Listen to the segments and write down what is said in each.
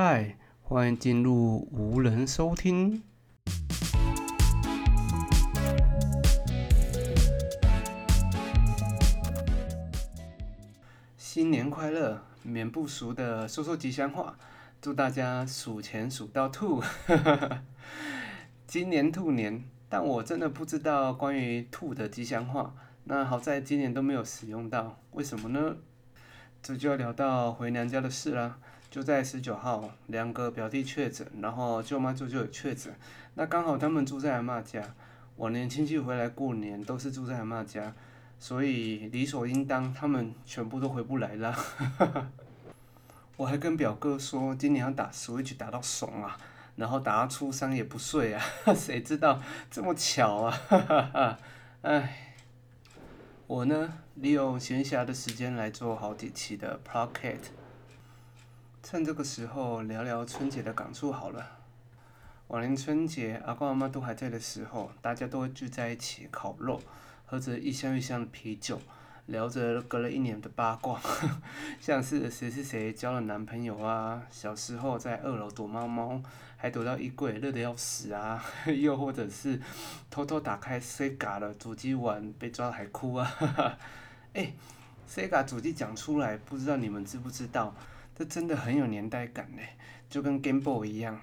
嗨，欢迎进入无人收听。新年快乐！免不俗的说说吉祥话，祝大家数钱数到吐。今年兔年，但我真的不知道关于兔的吉祥话。那好在今年都没有使用到，为什么呢？这就要聊到回娘家的事啦。就在十九号，两个表弟确诊，然后舅妈舅舅也确诊。那刚好他们住在阿妈家，往年亲戚回来过年都是住在阿妈家，所以理所应当他们全部都回不来了。我还跟表哥说，今年要打 Switch 打到爽啊，然后打到初三也不睡啊。谁知道这么巧啊？唉，我呢，利用闲暇的时间来做好几期的 Pocket。趁这个时候聊聊春节的感触好了。往年春节阿公阿妈都还在的时候，大家都会聚在一起烤肉，喝着一箱一箱的啤酒，聊着隔了一年的八卦，像是谁是谁交了男朋友啊，小时候在二楼躲猫猫，还躲到衣柜热得要死啊，又或者是偷偷打开 Sega 的主机玩被抓还哭啊，哎，Sega 主机讲出来，不知道你们知不知道？这真的很有年代感呢，就跟 Game Boy 一样，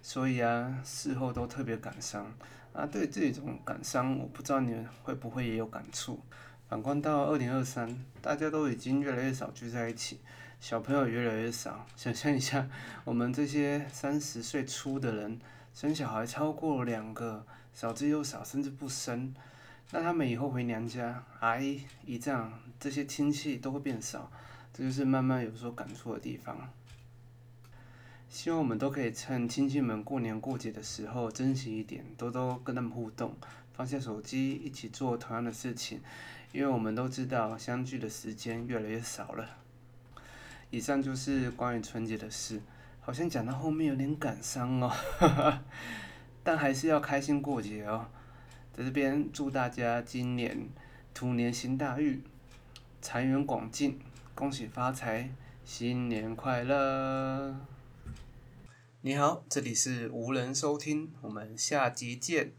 所以啊，事后都特别感伤啊。对这种感伤，我不知道你们会不会也有感触。反观到二零二三，大家都已经越来越少聚在一起，小朋友越来越少。想象一下，我们这些三十岁出的人，生小孩超过两个，少之又少，甚至不生，那他们以后回娘家，阿姨、姨丈这些亲戚都会变少。这就是慢慢有所感触的地方。希望我们都可以趁亲戚们过年过节的时候珍惜一点，多多跟他们互动，放下手机，一起做同样的事情。因为我们都知道相聚的时间越来越少了。以上就是关于春节的事，好像讲到后面有点感伤哦，但还是要开心过节哦。在这边祝大家今年兔年行大运，财源广进。恭喜发财，新年快乐！你好，这里是无人收听，我们下集见。